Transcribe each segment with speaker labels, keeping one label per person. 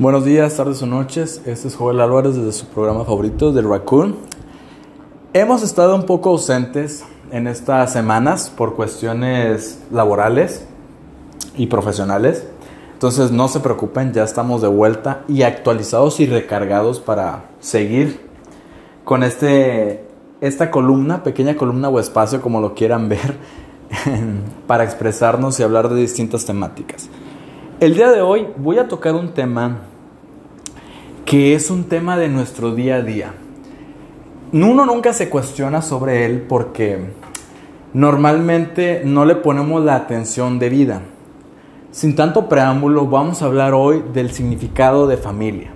Speaker 1: Buenos días, tardes o noches. Este es Joel Álvarez desde su programa favorito, The Raccoon. Hemos estado un poco ausentes en estas semanas por cuestiones laborales y profesionales. Entonces no se preocupen, ya estamos de vuelta y actualizados y recargados para seguir con este, esta columna, pequeña columna o espacio como lo quieran ver, para expresarnos y hablar de distintas temáticas. El día de hoy voy a tocar un tema que es un tema de nuestro día a día. Uno nunca se cuestiona sobre él porque normalmente no le ponemos la atención debida. Sin tanto preámbulo, vamos a hablar hoy del significado de familia.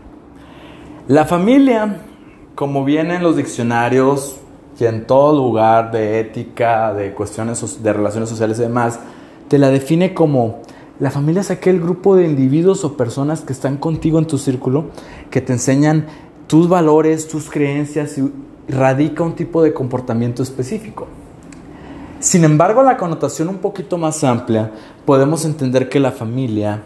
Speaker 1: La familia, como viene en los diccionarios y en todo lugar de ética, de cuestiones de relaciones sociales y demás, te la define como la familia es aquel grupo de individuos o personas que están contigo en tu círculo, que te enseñan tus valores, tus creencias y radica un tipo de comportamiento específico. Sin embargo, la connotación un poquito más amplia, podemos entender que la familia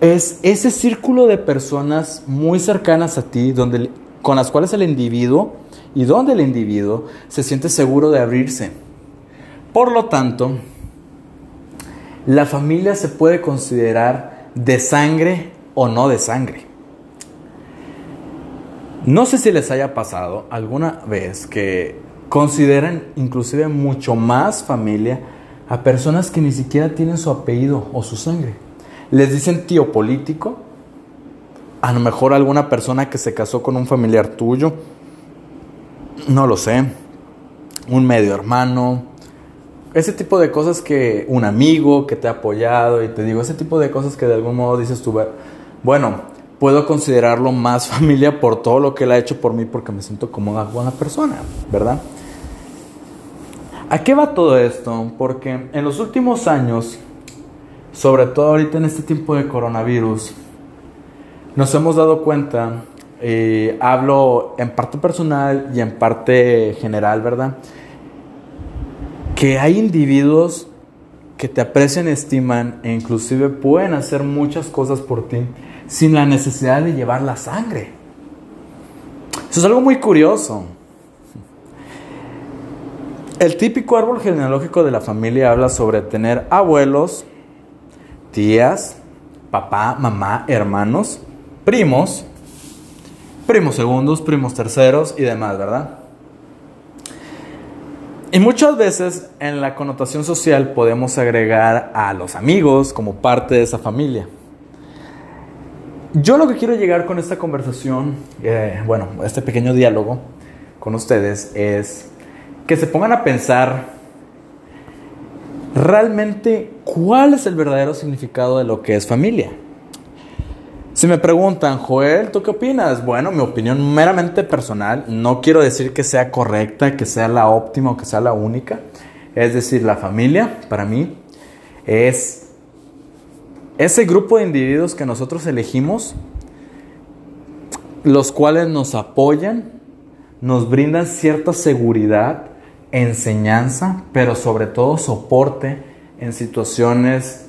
Speaker 1: es ese círculo de personas muy cercanas a ti, donde, con las cuales el individuo y donde el individuo se siente seguro de abrirse. Por lo tanto, la familia se puede considerar de sangre o no de sangre. No sé si les haya pasado alguna vez que consideran inclusive mucho más familia a personas que ni siquiera tienen su apellido o su sangre. Les dicen tío político, a lo mejor alguna persona que se casó con un familiar tuyo, no lo sé, un medio hermano, ese tipo de cosas que un amigo que te ha apoyado y te digo, ese tipo de cosas que de algún modo dices tú, bueno, puedo considerarlo más familia por todo lo que él ha hecho por mí porque me siento como una buena persona, ¿verdad? ¿A qué va todo esto? Porque en los últimos años, sobre todo ahorita en este tiempo de coronavirus, nos hemos dado cuenta, eh, hablo en parte personal y en parte general, ¿verdad? Que hay individuos que te aprecian, estiman e inclusive pueden hacer muchas cosas por ti sin la necesidad de llevar la sangre. Eso es algo muy curioso. El típico árbol genealógico de la familia habla sobre tener abuelos, tías, papá, mamá, hermanos, primos, primos segundos, primos terceros y demás, ¿verdad? Y muchas veces en la connotación social podemos agregar a los amigos como parte de esa familia. Yo lo que quiero llegar con esta conversación, eh, bueno, este pequeño diálogo con ustedes es que se pongan a pensar realmente cuál es el verdadero significado de lo que es familia. Si me preguntan, Joel, ¿tú qué opinas? Bueno, mi opinión meramente personal, no quiero decir que sea correcta, que sea la óptima o que sea la única. Es decir, la familia, para mí, es ese grupo de individuos que nosotros elegimos, los cuales nos apoyan, nos brindan cierta seguridad, enseñanza, pero sobre todo soporte en situaciones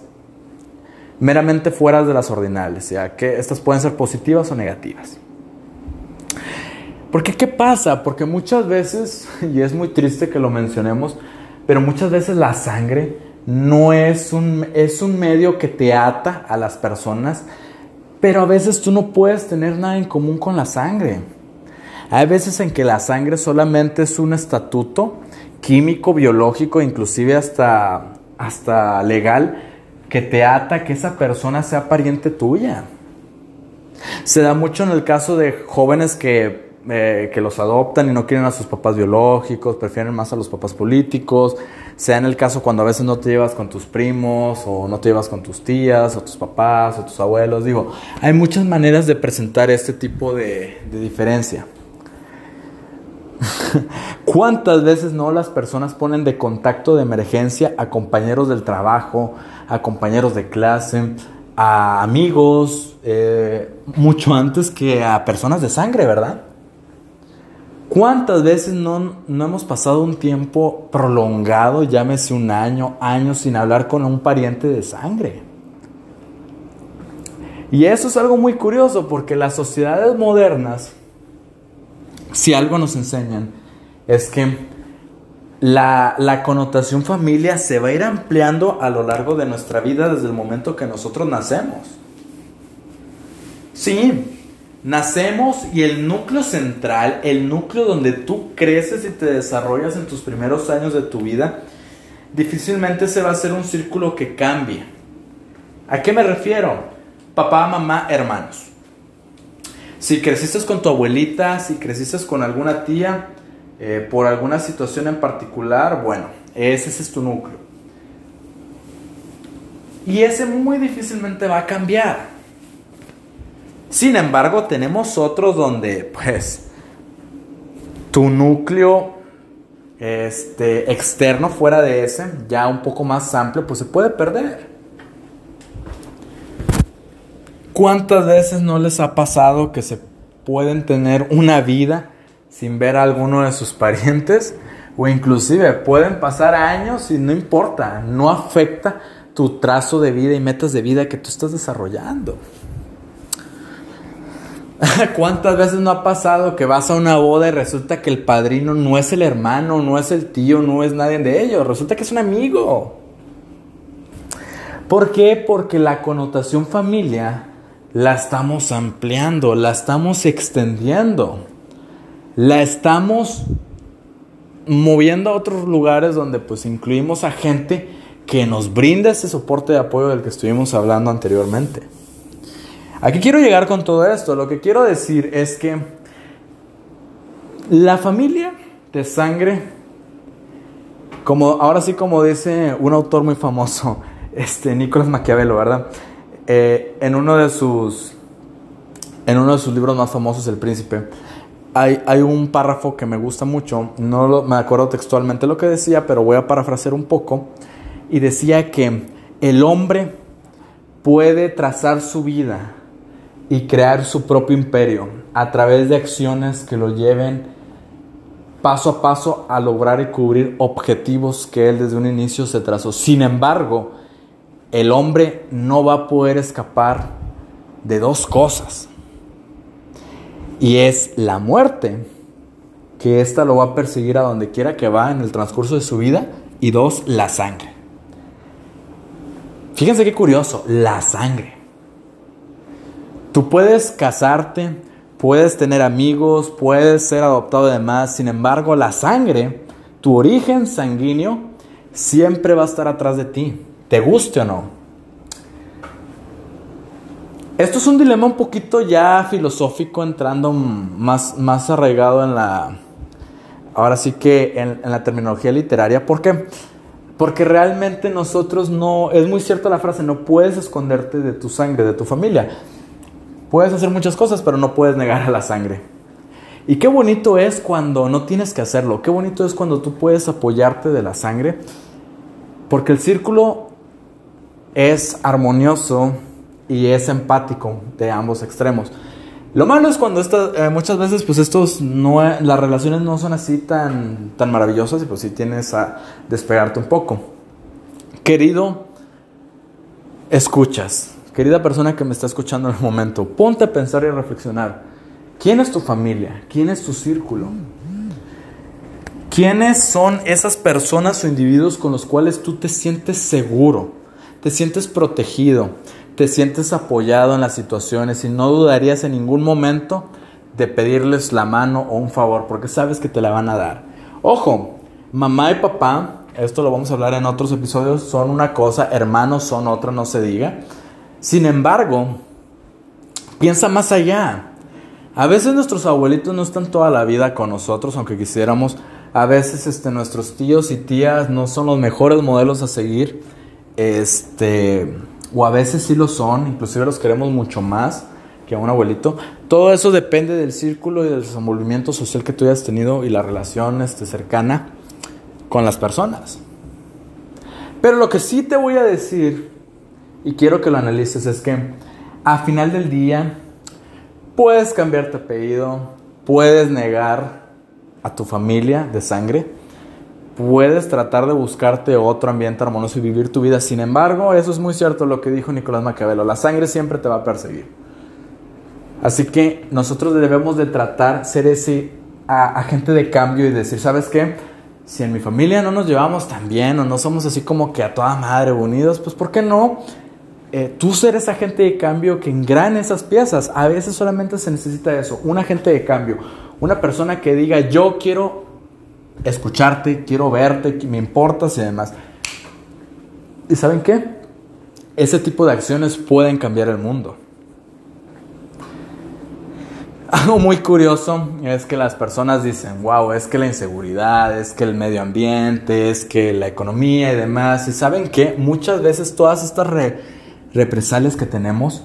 Speaker 1: meramente fuera de las ordinales, ya que estas pueden ser positivas o negativas. Porque ¿qué pasa? Porque muchas veces, y es muy triste que lo mencionemos, pero muchas veces la sangre no es un, es un medio que te ata a las personas, pero a veces tú no puedes tener nada en común con la sangre. Hay veces en que la sangre solamente es un estatuto químico, biológico, inclusive hasta, hasta legal, que te ata que esa persona sea pariente tuya. Se da mucho en el caso de jóvenes que, eh, que, los adoptan y no quieren a sus papás biológicos, prefieren más a los papás políticos. Sea en el caso cuando a veces no te llevas con tus primos o no te llevas con tus tías o tus papás o tus abuelos. Digo, hay muchas maneras de presentar este tipo de, de diferencia. ¿Cuántas veces no las personas ponen de contacto de emergencia a compañeros del trabajo, a compañeros de clase, a amigos, eh, mucho antes que a personas de sangre, ¿verdad? ¿Cuántas veces no, no, hemos pasado un tiempo prolongado, llámese un año, años, sin hablar con un pariente de sangre? Y eso es algo muy curioso porque las sociedades modernas, si algo nos enseñan, es que la, la, connotación familia se va a ir ampliando a lo largo de nuestra vida desde el momento que nosotros nacemos. Sí, nacemos y el núcleo central, el núcleo donde tú creces y te desarrollas en tus primeros años de tu vida, difícilmente se va a hacer un círculo que cambie. ¿A qué me refiero? Papá, mamá, hermanos. Si creciste con tu abuelita, si creciste con alguna tía, eh, por alguna situación en particular, bueno, ese, ese es tu núcleo. Y ese muy difícilmente va a cambiar. Sin embargo, tenemos otros donde, pues, tu núcleo este, externo fuera de ese, ya un poco más amplio, pues se puede perder. ¿Cuántas veces no les ha pasado que se pueden tener una vida sin ver a alguno de sus parientes? O inclusive pueden pasar años y no importa, no afecta tu trazo de vida y metas de vida que tú estás desarrollando. ¿Cuántas veces no ha pasado que vas a una boda y resulta que el padrino no es el hermano, no es el tío, no es nadie de ellos? Resulta que es un amigo. ¿Por qué? Porque la connotación familia la estamos ampliando, la estamos extendiendo, la estamos moviendo a otros lugares donde pues incluimos a gente que nos brinda ese soporte de apoyo del que estuvimos hablando anteriormente. Aquí quiero llegar con todo esto. Lo que quiero decir es que la familia de sangre, como ahora sí como dice un autor muy famoso, este Nicolás Maquiavelo, ¿verdad? Eh, en, uno de sus, en uno de sus libros más famosos, El Príncipe, hay, un párrafo que me gusta mucho, no me acuerdo textualmente lo que decía, pero voy a parafrasear un poco, y decía que el hombre puede trazar su vida y crear su propio imperio a través de acciones que lo lleven paso a paso a lograr y cubrir objetivos que él desde un inicio se trazó. Sin embargo, el hombre no va a poder escapar de dos cosas. Y es la muerte, que ésta lo va a perseguir a donde quiera que va en el transcurso de su vida. Y dos, la sangre. Fíjense qué curioso, la sangre. Tú puedes casarte, puedes tener amigos, puedes ser adoptado de demás, sin embargo la sangre, tu origen sanguíneo, siempre va a estar atrás de ti te guste o no. Esto es un dilema un poquito ya filosófico, entrando más, más arraigado en la, ahora sí que en, la terminología literaria. ¿Por qué? Porque realmente nosotros no, es muy cierta la frase, no puedes esconderte de tu sangre, de tu familia. Puedes hacer muchas cosas, pero no puedes negar a la sangre. Y qué bonito es cuando no tienes que hacerlo, qué bonito es cuando tú puedes apoyarte de la sangre, porque el círculo es armonioso y es empático de ambos extremos. Lo malo es cuando eh, muchas veces pues estos no, las relaciones no son así tan, tan maravillosas y pues si tienes a despegarte un poco. Querido, escuchas. Querida persona que me está escuchando en el momento, ponte a pensar y a reflexionar. ¿Quién es tu familia? ¿Quién es tu círculo? ¿Quiénes son esas personas o individuos con los cuales tú te sientes seguro? Te sientes protegido, te sientes apoyado en las situaciones y no dudarías en ningún momento de pedirles la mano o un favor, porque sabes que te la van a dar. Ojo, mamá y papá, esto lo vamos a hablar en otros episodios, son una cosa, hermanos son otra, no se diga. Sin embargo, piensa más allá. A veces nuestros abuelitos no están toda la vida con nosotros, aunque quisiéramos. A veces este, nuestros tíos y tías no son los mejores modelos a seguir. Este, o a veces sí lo son, inclusive los queremos mucho más que a un abuelito. Todo eso depende del círculo y del desenvolvimiento social que tú hayas tenido y la relación este, cercana con las personas. Pero lo que sí te voy a decir, y quiero que lo analices, es que a final del día puedes cambiarte apellido, puedes negar a tu familia de sangre, puedes tratar de buscarte otro ambiente armonioso y vivir tu vida. Sin embargo, eso es muy cierto lo que dijo Nicolás Maquiavelo, la sangre siempre te va a perseguir. Así que nosotros debemos de tratar ser ese agente de cambio y decir, ¿sabes qué? Si en mi familia no nos llevamos tan bien o no somos así como que a toda madre unidos, pues ¿por qué no? Eh, tú ser ese agente de cambio que engrane esas piezas. A veces solamente se necesita eso, un agente de cambio. Una persona que diga, yo quiero escucharte, quiero verte, me importas y demás. ¿Y saben qué? Ese tipo de acciones pueden cambiar el mundo. Algo muy curioso es que las personas dicen, wow, es que la inseguridad, es que el medio ambiente, es que la economía y demás. Y saben qué? Muchas veces todas estas represalias que tenemos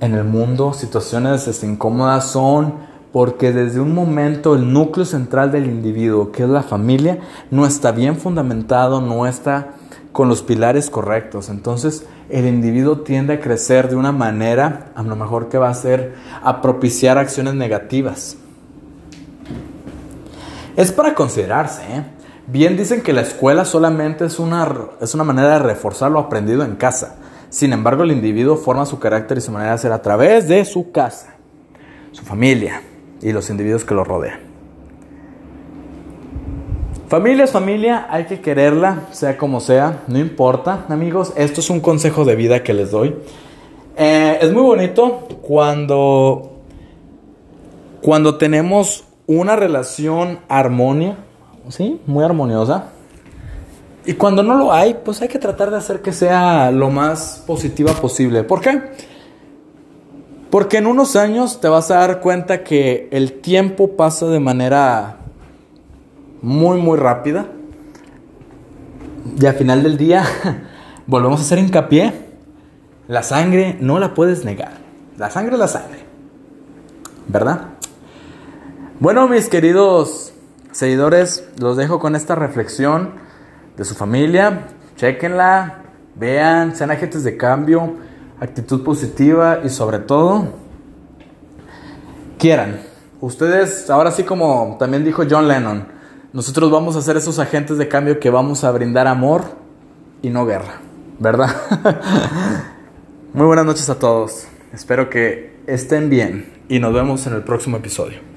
Speaker 1: en el mundo, situaciones incómodas, son porque desde un momento el núcleo central del individuo, que es la familia, no está bien fundamentado, no está con los pilares correctos. Entonces el individuo tiende a crecer de una manera, a lo mejor que va a ser a propiciar acciones negativas. Es para considerarse. ¿eh? Bien dicen que la escuela solamente es una, es una manera de reforzar lo aprendido en casa. Sin embargo, el individuo forma su carácter y su manera de ser a través de su casa, su familia y los individuos que lo rodean. Familia es familia, hay que quererla, sea como sea, no importa, amigos. Esto es un consejo de vida que les doy. Eh, es muy bonito cuando, cuando tenemos una relación armonía, ¿sí? Muy armoniosa. Y cuando no lo hay, pues hay que tratar de hacer que sea lo más positiva posible. ¿Por qué? Porque en unos años te vas a dar cuenta que el tiempo pasa de manera muy, muy rápida. Y al final del día volvemos a hacer hincapié. La sangre no la puedes negar. La sangre es la sangre. ¿Verdad? Bueno, mis queridos seguidores, los dejo con esta reflexión de su familia. Chequenla, vean, sean agentes de cambio actitud positiva y sobre todo, quieran. Ustedes, ahora sí como también dijo John Lennon, nosotros vamos a ser esos agentes de cambio que vamos a brindar amor y no guerra, ¿verdad? Muy buenas noches a todos. Espero que estén bien y nos vemos en el próximo episodio.